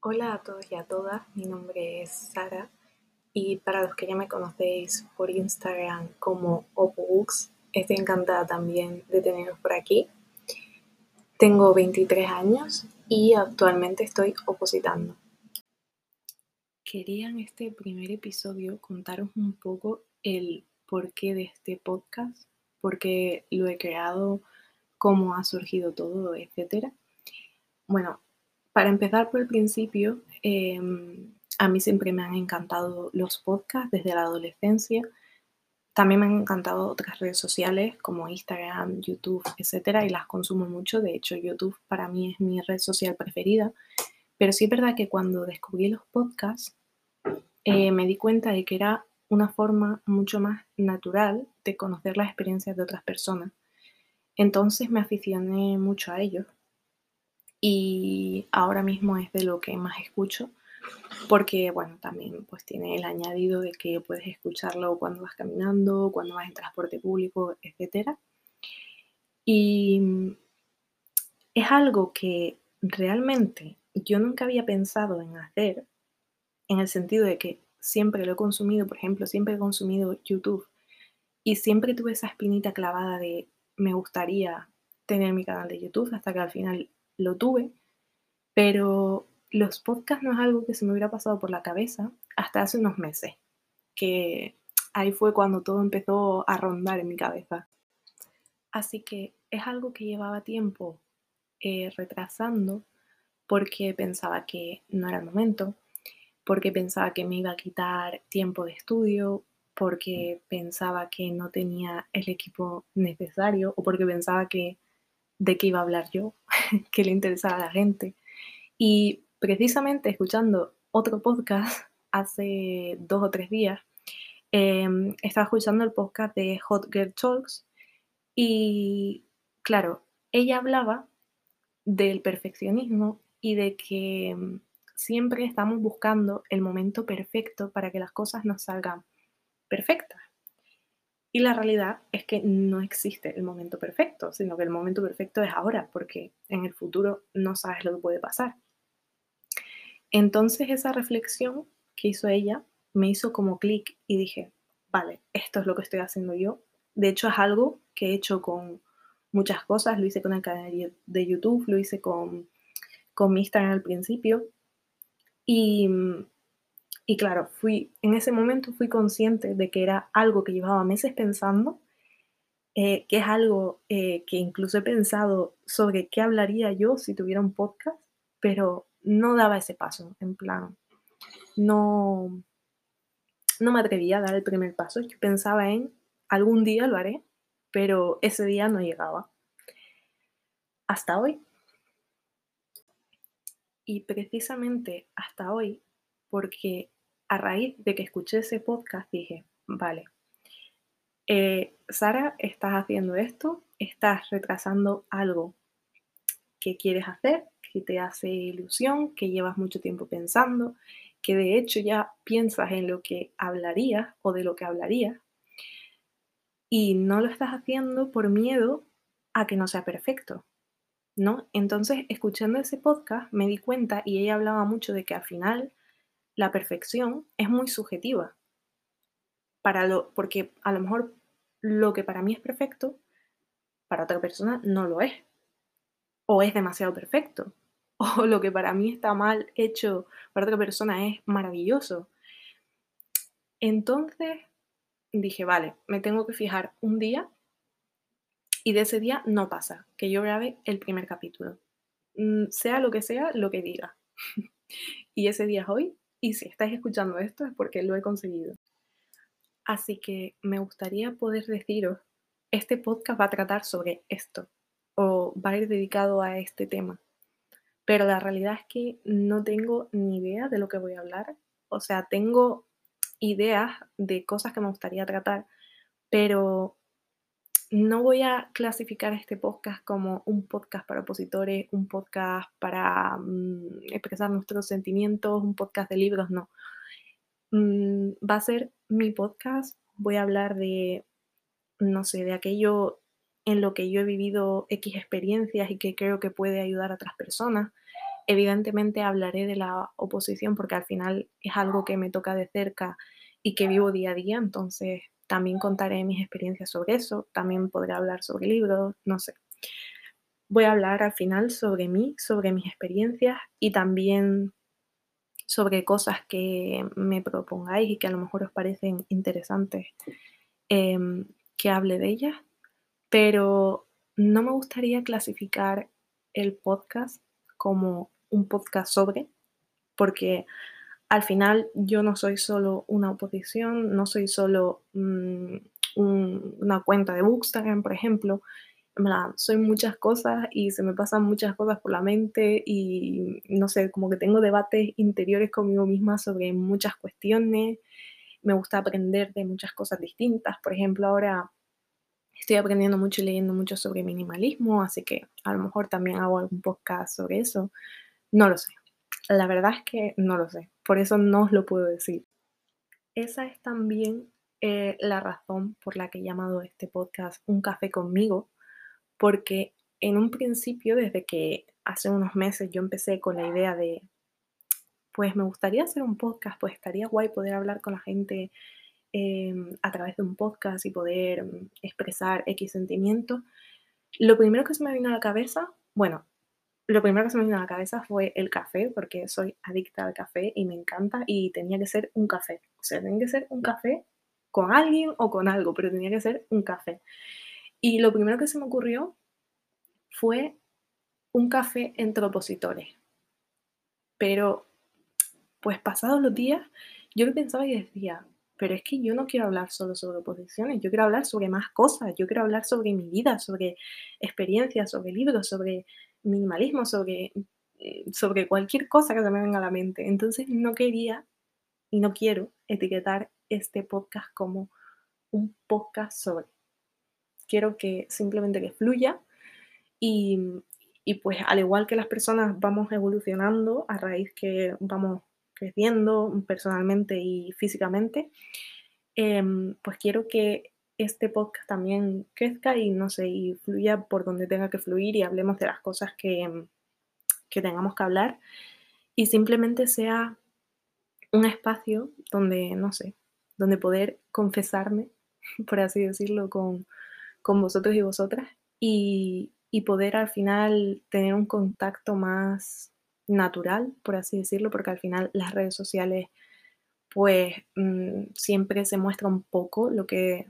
Hola a todos y a todas, mi nombre es Sara y para los que ya me conocéis por Instagram como OpoBooks, estoy encantada también de teneros por aquí. Tengo 23 años y actualmente estoy opositando. Quería en este primer episodio contaros un poco el porqué de este podcast, por qué lo he creado, cómo ha surgido todo, etc. Bueno, para empezar por el principio, em, a mí siempre me han encantado los podcasts desde la adolescencia. También me han encantado otras redes sociales como Instagram, YouTube, etcétera, y las consumo mucho. De hecho, YouTube para mí es mi red social preferida. Pero sí es verdad que cuando descubrí los podcasts, eh, me di cuenta de que era una forma mucho más natural de conocer las experiencias de otras personas. Entonces me aficioné mucho a ellos y ahora mismo es de lo que más escucho porque bueno, también pues tiene el añadido de que puedes escucharlo cuando vas caminando, cuando vas en transporte público, etc. Y es algo que realmente yo nunca había pensado en hacer, en el sentido de que siempre lo he consumido, por ejemplo, siempre he consumido YouTube y siempre tuve esa espinita clavada de me gustaría tener mi canal de YouTube hasta que al final lo tuve, pero los podcasts no es algo que se me hubiera pasado por la cabeza hasta hace unos meses, que ahí fue cuando todo empezó a rondar en mi cabeza. Así que es algo que llevaba tiempo eh, retrasando porque pensaba que no era el momento, porque pensaba que me iba a quitar tiempo de estudio, porque pensaba que no tenía el equipo necesario o porque pensaba que de qué iba a hablar yo, que le interesaba a la gente. Y precisamente escuchando otro podcast hace dos o tres días, em, estaba escuchando el podcast de Hot Girl Talks y claro, ella hablaba del perfeccionismo y de que em, siempre estamos buscando el momento perfecto para que las cosas nos salgan perfectas. Y la realidad es que no existe el momento perfecto, sino que el momento perfecto es ahora, porque en el futuro no sabes lo que puede pasar. Entonces esa reflexión que hizo ella me hizo como clic y dije, vale, esto es lo que estoy haciendo yo. De hecho es algo que he hecho con muchas cosas, lo hice con el canal de YouTube, lo hice con, con mi Instagram al principio. Y, y claro, fui, en ese momento fui consciente de que era algo que llevaba meses pensando, eh, que es algo eh, que incluso he pensado sobre qué hablaría yo si tuviera un podcast, pero no daba ese paso, en plan, no, no me atrevía a dar el primer paso. Yo pensaba en algún día lo haré, pero ese día no llegaba. Hasta hoy. Y precisamente hasta hoy, porque a raíz de que escuché ese podcast dije, vale, eh, Sara, estás haciendo esto, estás retrasando algo que quieres hacer, que te hace ilusión, que llevas mucho tiempo pensando, que de hecho ya piensas en lo que hablarías o de lo que hablarías y no lo estás haciendo por miedo a que no sea perfecto, ¿no? Entonces, escuchando ese podcast me di cuenta y ella hablaba mucho de que al final la perfección es muy subjetiva. Para lo, porque a lo mejor lo que para mí es perfecto, para otra persona no lo es o es demasiado perfecto, o lo que para mí está mal hecho para otra persona es maravilloso. Entonces dije, vale, me tengo que fijar un día y de ese día no pasa que yo grabe el primer capítulo, mm, sea lo que sea, lo que diga. y ese día es hoy y si estáis escuchando esto es porque lo he conseguido. Así que me gustaría poder deciros, este podcast va a tratar sobre esto, o va a ir dedicado a este tema. Pero la realidad es que no tengo ni idea de lo que voy a hablar. O sea, tengo ideas de cosas que me gustaría tratar, pero no voy a clasificar este podcast como un podcast para opositores, un podcast para mm, expresar nuestros sentimientos, un podcast de libros, no. Mm, va a ser mi podcast, voy a hablar de, no sé, de aquello en lo que yo he vivido X experiencias y que creo que puede ayudar a otras personas. Evidentemente hablaré de la oposición porque al final es algo que me toca de cerca y que vivo día a día, entonces también contaré mis experiencias sobre eso, también podré hablar sobre libros, no sé. Voy a hablar al final sobre mí, sobre mis experiencias y también sobre cosas que me propongáis y que a lo mejor os parecen interesantes em, que hable de ellas, pero no me gustaría clasificar el podcast como un podcast sobre, porque al final yo no soy solo una oposición, no soy solo mm, una cuenta de Bookstagram, por ejemplo, soy muchas cosas y se me pasan muchas cosas por la mente y no sé, como que tengo debates interiores conmigo misma sobre muchas cuestiones, me gusta aprender de muchas cosas distintas, por ejemplo, ahora estoy aprendiendo mucho y leyendo mucho sobre minimalismo, así que a lo mejor también hago algún podcast sobre eso, no lo sé, la verdad es que no lo sé, por eso no os lo puedo decir. Esa es también eh, la razón por la que he llamado este podcast Un café conmigo, porque en un principio, desde que hace unos meses yo empecé con la idea de, pues me gustaría hacer un podcast, pues estaría guay poder hablar con la gente em, a través de un podcast y poder mm, expresar X sentimientos, lo primero que se me vino a la cabeza, bueno, lo primero que se me vino a la cabeza fue el café, porque soy adicta al café y me encanta y tenía que ser un café. O sea, tenía que ser un café con alguien o con algo, pero tenía que ser un café. Y lo primero que se me ocurrió fue un café entre opositores. Pero, pues pasados los días, yo lo pensaba y decía, pero es que yo no quiero hablar solo sobre oposiciones, yo quiero hablar sobre más cosas, yo quiero hablar sobre mi vida, sobre experiencias, sobre libros, sobre minimalismo, sobre, mm, sobre cualquier cosa que se me venga a la mente. Entonces no quería y no quiero etiquetar este podcast como un podcast sobre quiero que simplemente que fluya y, pues al igual que las personas vamos evolucionando a raíz que vamos creciendo personalmente y físicamente, em, pues quiero que este podcast también crezca y no sé, y fluya por donde tenga que fluir y hablemos de las cosas que, que tengamos que hablar y simplemente sea un espacio donde, no sé, donde poder confesarme, por así decirlo, con, con vosotros y vosotras y, poder al final tener un contacto más natural, por así decirlo, porque al final las redes sociales pues mm, siempre se muestra un poco lo que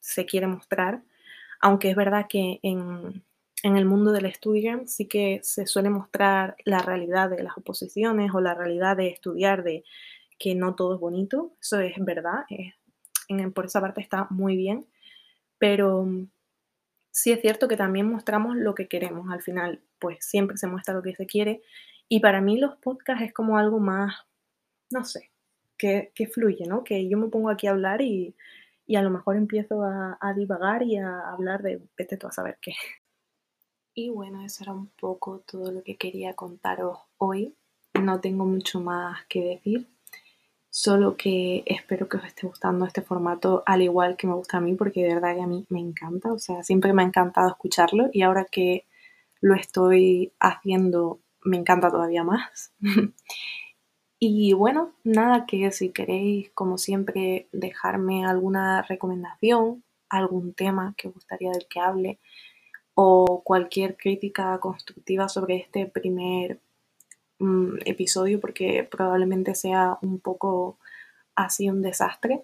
se quiere mostrar, aunque es verdad que en, en el mundo del estudio sí que se suele mostrar la realidad de las oposiciones o la realidad de estudiar, de que no todo es bonito, eso es verdad, en, por esa parte está muy bien, pero sí es cierto que también mostramos lo que queremos. Al final, pues siempre se muestra lo que se quiere. Y para mí los podcasts es como algo más, no sé, que, fluye, ¿no? Que yo me pongo aquí a hablar y, a lo mejor empiezo a, a, divagar y a hablar de vete tú a saber qué. Y bueno, eso era un poco todo lo que quería contaros hoy. No tengo mucho más que decir. Solo que espero que os esté gustando este formato al igual que me gusta a mí, porque de verdad que a mí me encanta, o sea, siempre me ha encantado escucharlo y ahora que lo estoy haciendo me encanta todavía más. y bueno, nada que si queréis, como siempre, dejarme alguna recomendación, algún tema que gustaría del que hable o cualquier crítica constructiva sobre este primer episodio porque probablemente sea un poco así un desastre.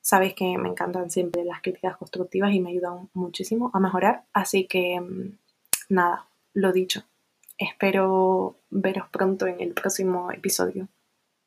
Sabéis que me encantan siempre las críticas constructivas y me ayudan muchísimo a mejorar. Así que mm, nada, lo dicho. Espero veros pronto en el próximo episodio.